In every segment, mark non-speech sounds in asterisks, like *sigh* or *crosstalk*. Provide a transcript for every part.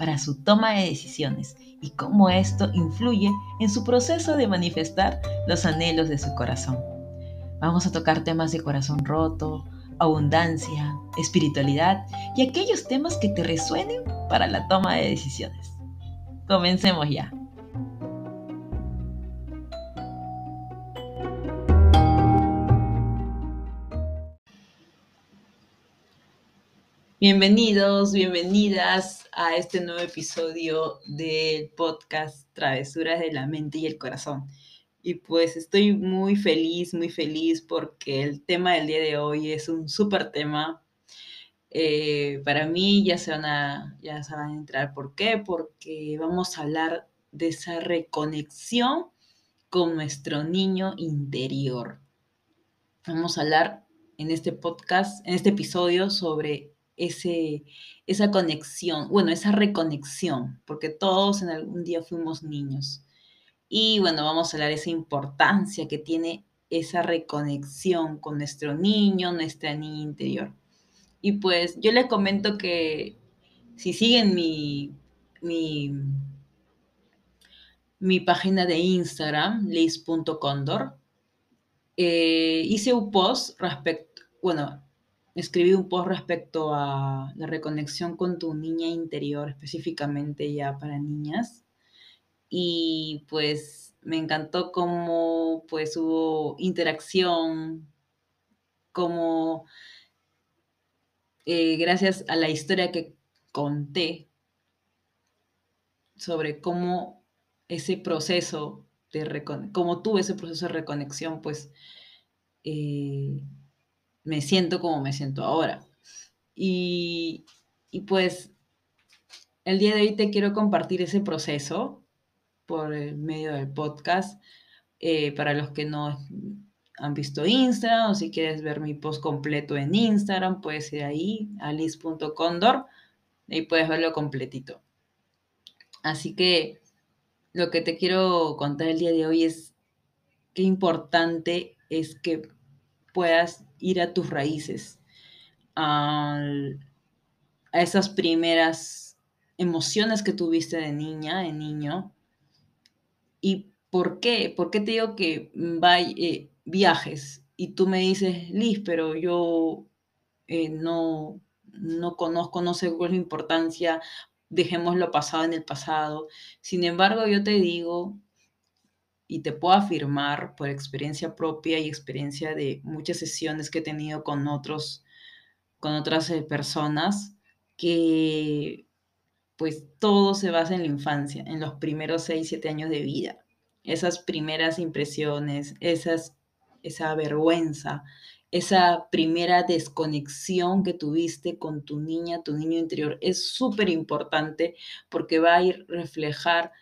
para su toma de decisiones y cómo esto influye en su proceso de manifestar los anhelos de su corazón. Vamos a tocar temas de corazón roto, abundancia, espiritualidad y aquellos temas que te resuenen para la toma de decisiones. Comencemos ya. Bienvenidos, bienvenidas a este nuevo episodio del podcast Travesuras de la Mente y el Corazón. Y pues estoy muy feliz, muy feliz porque el tema del día de hoy es un súper tema. Eh, para mí ya se, van a, ya se van a entrar. ¿Por qué? Porque vamos a hablar de esa reconexión con nuestro niño interior. Vamos a hablar en este podcast, en este episodio sobre ese, esa conexión, bueno, esa reconexión, porque todos en algún día fuimos niños. Y bueno, vamos a hablar de esa importancia que tiene esa reconexión con nuestro niño, nuestra niña interior. Y pues yo les comento que si siguen mi, mi, mi página de Instagram, liz.condor, eh, hice un post respecto, bueno, escribí un post respecto a la reconexión con tu niña interior, específicamente ya para niñas. Y pues me encantó cómo pues hubo interacción, como eh, gracias a la historia que conté sobre cómo ese proceso de cómo tuve ese proceso de reconexión, pues eh, me siento como me siento ahora. Y, pues el día de hoy te quiero compartir ese proceso por el medio del podcast. Eh, para los que no han visto Instagram o si quieres ver mi post completo en Instagram, puedes ir ahí, alice.condor, y puedes verlo completito. Así que lo que te quiero contar el día de hoy es qué importante es que puedas ir a tus raíces, a, esas primeras emociones que tuviste de niña, de niño. ¿Y por qué? ¿Por qué te digo que eh, viajes? Y tú me dices, Liz, pero yo eh, no, no conozco, no sé cuál es la importancia, dejemos lo pasado en el pasado. Sin embargo, yo te digo y te puedo afirmar por experiencia propia y experiencia de muchas sesiones que he tenido con otros con otras eh, personas que pues todo se basa en la infancia, en los primeros 6, 7 años de vida. Esas primeras impresiones, esas, esa vergüenza, esa primera desconexión que tuviste con tu niña, tu niño interior, es súper importante porque va a ir reflejar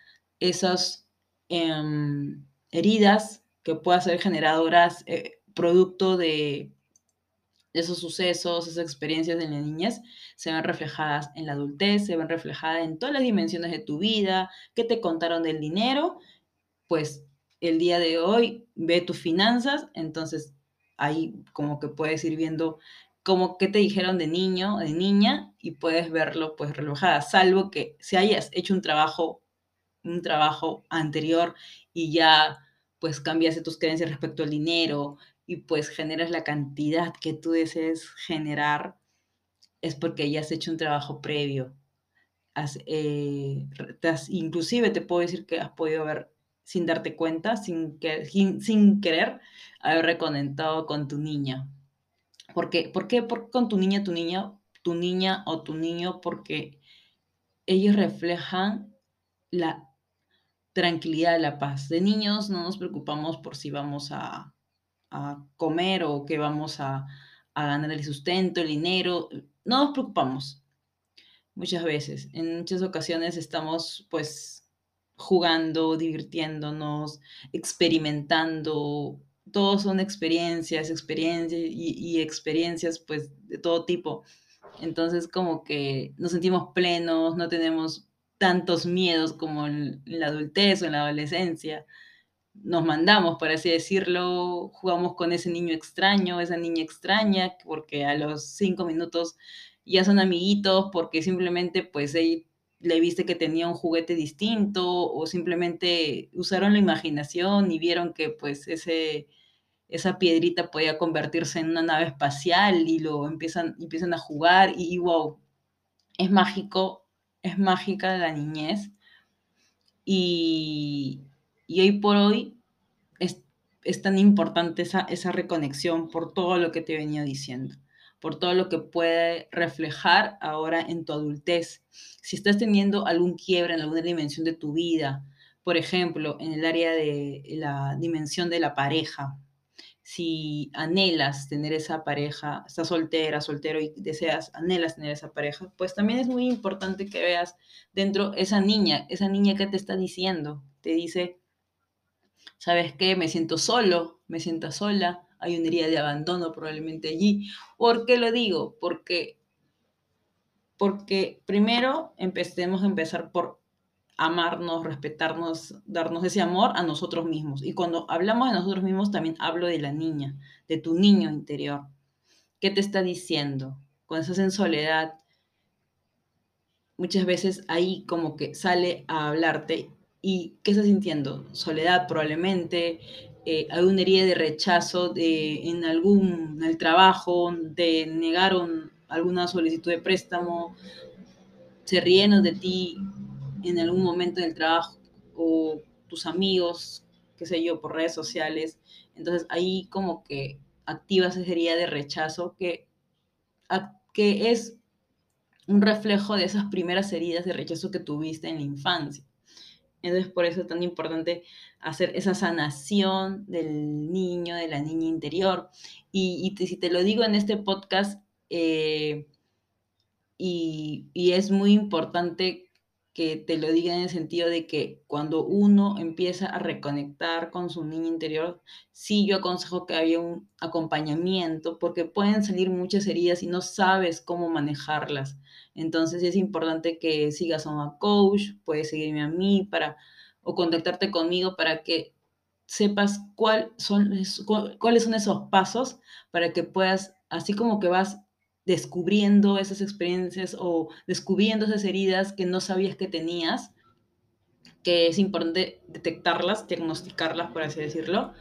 esas Em, heridas que puedan ser generadoras eh, producto de esos sucesos, esas experiencias de la niñez, se ven reflejadas en la adultez, se ven reflejadas en todas las dimensiones de tu vida, qué te contaron del dinero, pues el día de hoy ve tus finanzas, entonces ahí como que puedes ir viendo como qué te dijeron de niño, de niña, y puedes verlo pues reflejada, salvo que si hayas hecho un trabajo un trabajo anterior y ya pues cambiaste tus creencias respecto al dinero y pues generas la cantidad que tú desees generar, es porque ya has hecho un trabajo previo. Eh, inclusive te puedo decir que has podido haber, sin darte cuenta, sin, que, sin, querer, haber reconectado con tu niña. ¿Por qué? ¿Por qué? con tu niña, tu niña, tu niña o tu niño? Porque ellos reflejan la tranquilidad, la paz. De niños no nos preocupamos por si vamos a, comer o que vamos a, ganar el sustento, el dinero. No nos preocupamos muchas veces. En muchas ocasiones estamos pues jugando, divirtiéndonos, experimentando. Todos son experiencias, experiencias y, experiencias pues de todo tipo. Entonces como que nos sentimos plenos, no tenemos tantos miedos como en, la adultez o en la adolescencia. Nos mandamos, por así decirlo, jugamos con ese niño extraño, esa niña extraña, porque a los cinco minutos ya son amiguitos porque simplemente pues le viste que tenía un juguete distinto o simplemente usaron la imaginación y vieron que pues ese, esa piedrita podía convertirse en una nave espacial y lo empiezan, empiezan a jugar y, wow, es mágico, es mágica la niñez. Y, hoy por hoy es, tan importante esa, esa reconexión por todo lo que te venido diciendo por todo lo que puede reflejar ahora en tu adultez. Si estás teniendo algún quiebre en alguna dimensión de tu vida, por ejemplo, en el área de la dimensión de la pareja, si anhelas tener esa pareja, estás soltera, soltero y deseas, anhelas tener esa pareja, pues también es muy importante que veas dentro esa niña, esa niña que te está diciendo, te dice, ¿sabes qué? Me siento solo, me siento sola, hay una herida de abandono probablemente allí. ¿Por qué lo digo? Porque, porque primero empecemos a empezar por amarnos, respetarnos, darnos ese amor a nosotros mismos. Y cuando hablamos de nosotros mismos, también hablo de la niña, de tu niño interior. ¿Qué te está diciendo? Cuando estás en soledad, muchas veces ahí como que sale a hablarte y ¿qué estás sintiendo? Soledad probablemente, eh, alguna herida de rechazo de, en algún el trabajo, te negaron alguna solicitud de préstamo, se rieron de ti en algún momento del trabajo o tus amigos, qué sé yo, por redes sociales. Entonces ahí como que activas esa herida de rechazo que, que es un reflejo de esas primeras heridas de rechazo que tuviste en la infancia. Entonces, por eso es tan importante hacer esa sanación del niño, de la niña interior. Y, si te lo digo en este podcast, eh, y, y, es muy importante que te lo diga en el sentido de que cuando uno empieza a reconectar con su niño interior, sí yo aconsejo que haya un acompañamiento porque pueden salir muchas heridas y no sabes cómo manejarlas. Entonces es importante que sigas a una coach, puedes seguirme a mí para o contactarte conmigo para que sepas cuál son, cuáles son esos pasos para que puedas, así como que vas descubriendo esas experiencias o descubriendo esas heridas que no sabías que tenías, que es importante detectarlas, diagnosticarlas, por así decirlo,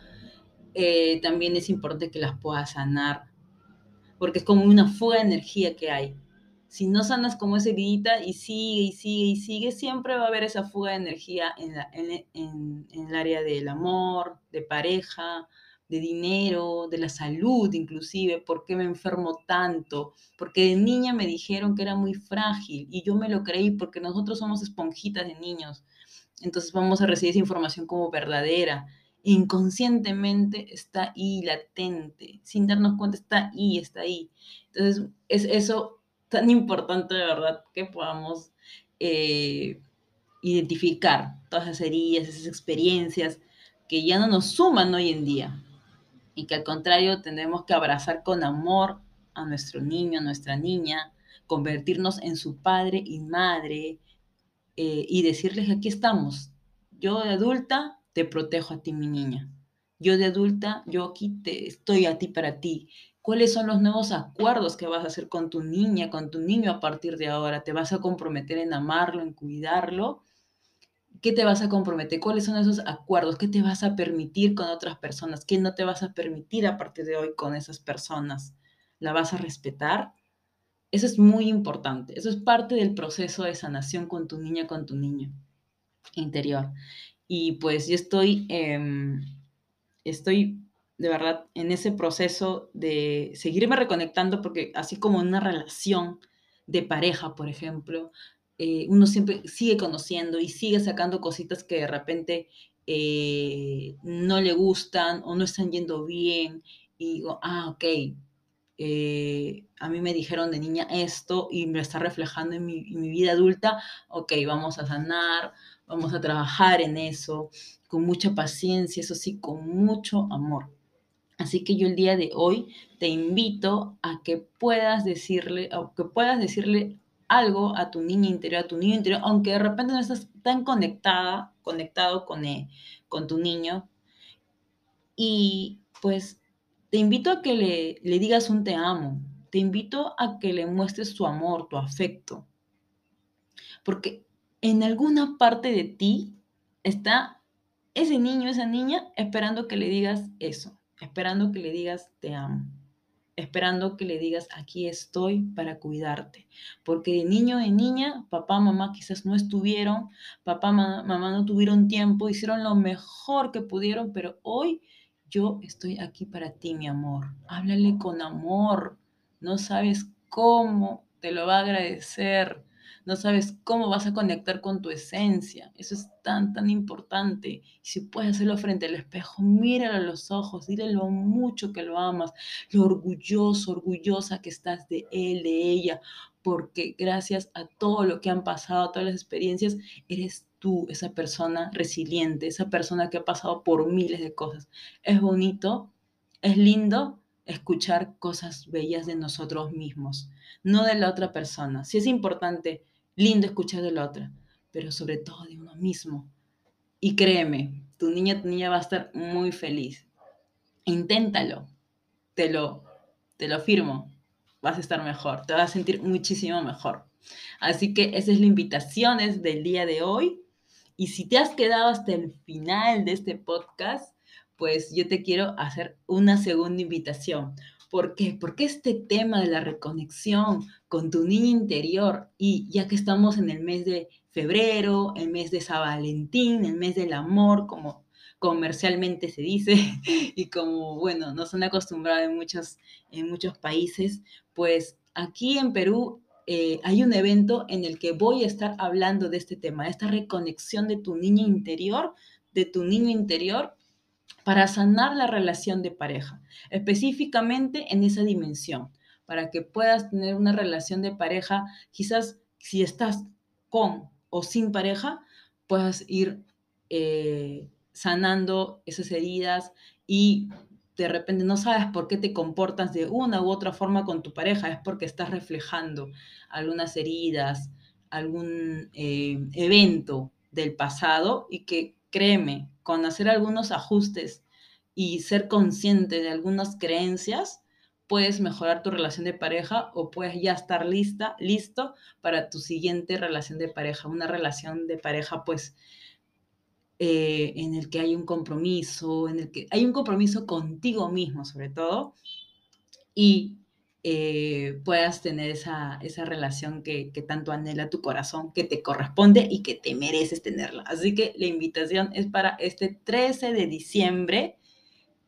eh, también es importante que las puedas sanar, porque es como una fuga de energía que hay. Si no sanas como esa heridita y sigue y sigue y sigue, siempre va a haber esa fuga de energía en, en el área del amor, de pareja, de dinero, de la salud inclusive, por qué me enfermo tanto, porque de niña me dijeron que era muy frágil y yo me lo creí porque nosotros somos esponjitas de niños, entonces vamos a recibir esa información como verdadera. Inconscientemente está ahí, latente, sin darnos cuenta está ahí, está ahí. Entonces es eso tan importante de verdad que podamos eh, identificar todas esas heridas, esas experiencias que ya no nos suman hoy en día, y que al contrario tendremos que abrazar con amor a nuestro niño, a nuestra niña, convertirnos en su padre y madre eh, y decirles, aquí estamos, yo de adulta te protejo a ti, mi niña. Yo de adulta, yo aquí te estoy a ti para ti. ¿Cuáles son los nuevos acuerdos que vas a hacer con tu niña, con tu niño a partir de ahora? ¿Te vas a comprometer en amarlo, en cuidarlo? ¿Qué te vas a comprometer? ¿Cuáles son esos acuerdos? ¿Qué te vas a permitir con otras personas? ¿Qué no te vas a permitir a partir de hoy con esas personas? ¿La vas a respetar? Eso es muy importante. Eso es parte del proceso de sanación con tu niña, con tu niño interior. Y pues yo estoy, em, estoy de verdad en ese proceso de seguirme reconectando porque así como una relación de pareja, por ejemplo, eh, uno siempre sigue conociendo y sigue sacando cositas que de repente eh, no le gustan o no están yendo bien. Y digo, ah, ok, eh, a mí me dijeron de niña esto y me está reflejando en mi, vida adulta, ok, vamos a sanar, vamos a trabajar en eso, con mucha paciencia, eso sí, con mucho amor. Así que yo el día de hoy te invito a que puedas decirle, a que puedas decirle algo a tu niña interior, a tu niño interior, aunque de repente no estás tan conectada, conectado con, eh, con tu niño. Y pues te invito a que le, le digas un te amo, te invito a que le muestres tu amor, tu afecto, porque en alguna parte de ti está ese niño, esa niña, esperando que le digas eso, esperando que le digas te amo esperando que le digas, aquí estoy para cuidarte. Porque de niño, de niña, papá, mamá quizás no estuvieron, papá, mamá no tuvieron tiempo, hicieron lo mejor que pudieron, pero hoy yo estoy aquí para ti, mi amor. Háblale con amor. No sabes cómo te lo va a agradecer no sabes cómo vas a conectar con tu esencia. Eso es tan, tan importante. si puedes hacerlo frente al espejo, míralo a los ojos, dile lo mucho que lo amas, lo orgulloso, orgullosa que estás de él, de ella, porque gracias a todo lo que han pasado, a todas las experiencias, eres tú esa persona resiliente, esa persona que ha pasado por miles de cosas. Es bonito, es lindo escuchar cosas bellas de nosotros mismos, no de la otra persona. Si es importante lindo escuchar de la otra, pero sobre todo de uno mismo. Y créeme, tu niña, tu niña va a estar muy feliz. Inténtalo, te lo, te lo firmo, vas a estar mejor, te vas a sentir muchísimo mejor. Así que esa es la invitación del día de hoy. Y si te has quedado hasta el final de este podcast, pues yo te quiero hacer una segunda invitación. ¿Por qué? Porque este tema de la reconexión con tu niña interior y ya que estamos en el mes de febrero, el mes de San Valentín, el mes del amor, como comercialmente se dice, *laughs* y como, bueno, nos han acostumbrado en muchos, en muchos países, pues aquí en Perú eh, hay un evento en el que voy a estar hablando de este tema, de esta reconexión de tu niña interior, de tu niño interior para sanar la relación de pareja, específicamente en esa dimensión, para que puedas tener una relación de pareja, quizás si estás con o sin pareja, puedas ir eh, sanando esas heridas y de repente no sabes por qué te comportas de una u otra forma con tu pareja, es porque estás reflejando algunas heridas, algún eh, evento del pasado y que créeme, con hacer algunos ajustes y ser consciente de algunas creencias, puedes mejorar tu relación de pareja o puedes ya estar lista, listo para tu siguiente relación de pareja. Una relación de pareja, pues, eh, en el que hay un compromiso, en el que hay un compromiso contigo mismo, sobre todo, y eh, puedas tener esa, esa relación que, tanto anhela tu corazón, que te corresponde y que te mereces tenerla. Así que la invitación es para este 13 de diciembre.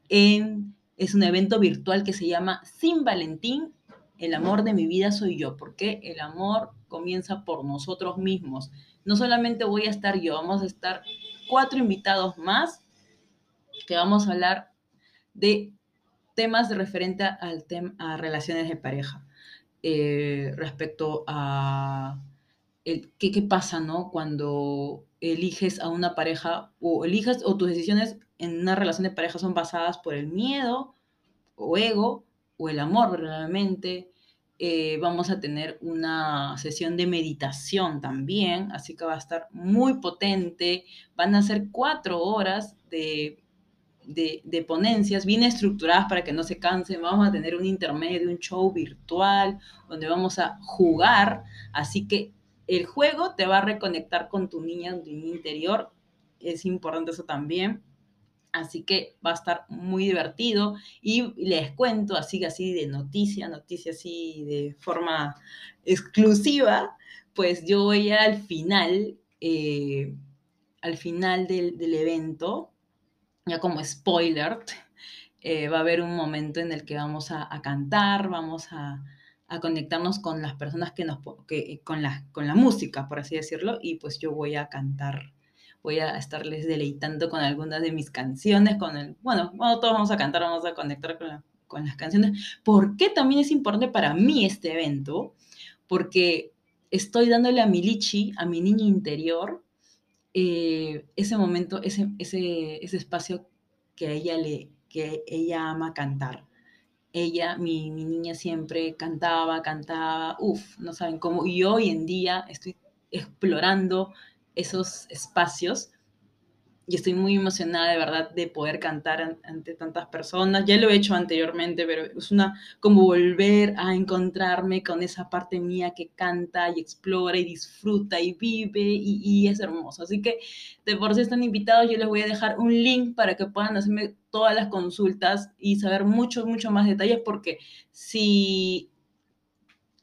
Es un evento virtual que se llama Sin Valentín, el amor de mi vida soy yo, porque el amor comienza por nosotros mismos. No solamente voy a estar yo, vamos a estar cuatro invitados más que vamos a hablar de temas referente al tema a relaciones de pareja. Eh, respecto a el, ¿qué, qué pasa, ¿no? Cuando eliges a una pareja o eliges o tus decisiones en una relación de pareja son basadas por el miedo o ego o el amor realmente. Eh, vamos a tener una sesión de meditación también, así que va a estar muy potente. Van a ser cuatro horas de de, ponencias bien estructuradas para que no se cansen. Vamos a tener un intermedio, un show virtual donde vamos a jugar. Así que el juego te va a reconectar con tu niña, tu interior. Es importante eso también. Así que va a estar muy divertido y les cuento así, así de noticia, noticia así de forma exclusiva, pues yo voy al final, eh, al final del, del evento, ya como spoiler, eh, va a haber un momento en el que vamos a, cantar, vamos a, conectarnos con las personas que nos, que, con, la, con la música, por así decirlo, y pues yo voy a cantar, voy a estarles deleitando con algunas de mis canciones, con el, bueno, todos vamos a cantar, vamos a conectar con, con las canciones. ¿Por qué también es importante para mí este evento? Porque estoy dándole a mi lichi, a mi niña interior, eh, ese momento, ese, ese, ese espacio que ella, le, que ella ama cantar. Ella, mi, mi niña siempre cantaba, cantaba, uff, no saben cómo. Y hoy en día estoy explorando esos espacios y estoy muy emocionada de verdad de poder cantar ante tantas personas. Ya lo he hecho anteriormente, pero es una como volver a encontrarme con esa parte mía que canta y explora y disfruta y vive y, es hermoso. Así que de por si están invitados, yo les voy a dejar un link para que puedan hacerme todas las consultas y saber mucho, mucho más detalles porque si,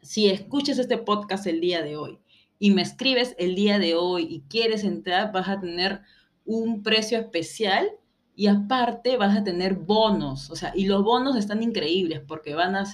si escuchas este podcast el día de hoy y me escribes el día de hoy y quieres entrar, vas a tener un precio especial y aparte vas a tener bonos, o sea, y los bonos están increíbles porque van a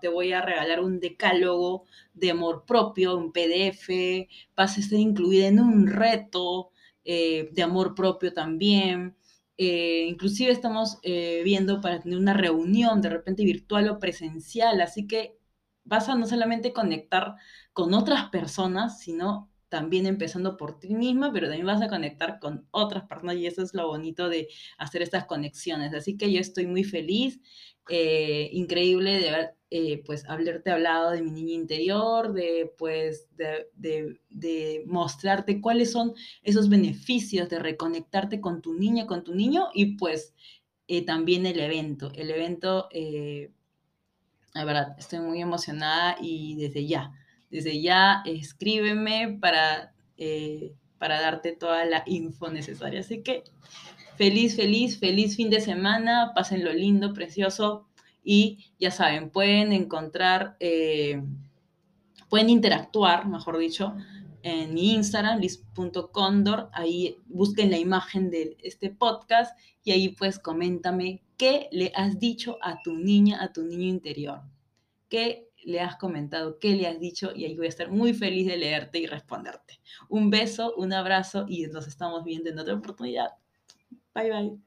te voy a regalar un decálogo de amor propio, un PDF, vas a estar incluida en un reto eh, de amor propio también. Eh, inclusive estamos eh, viendo para tener una reunión de repente virtual o presencial, así que vas a no solamente conectar con otras personas, sino también empezando por ti misma, pero también vas a conectar con otras personas y eso es lo bonito de hacer estas conexiones. Así que yo estoy muy feliz, eh, increíble de haber, eh, pues, haberte hablado de mi niña interior, de, pues, de, mostrarte cuáles son esos beneficios de reconectarte con tu niña, con tu niño y pues eh, también el evento. El evento, la verdad, estoy muy emocionada y desde ya desde ya escríbeme para, eh, para darte toda la info necesaria. Así que feliz, feliz, feliz fin de semana, pásenlo lindo, precioso y ya saben, pueden encontrar, eh, pueden interactuar, mejor dicho, en mi Instagram, lis.condor, ahí busquen la imagen de este podcast y ahí pues coméntame qué le has dicho a tu niña, a tu niño interior. ¿Qué le has comentado, qué le has dicho y ahí voy a estar muy feliz de leerte y responderte. Un beso, un abrazo y nos estamos viendo en otra oportunidad. Bye bye.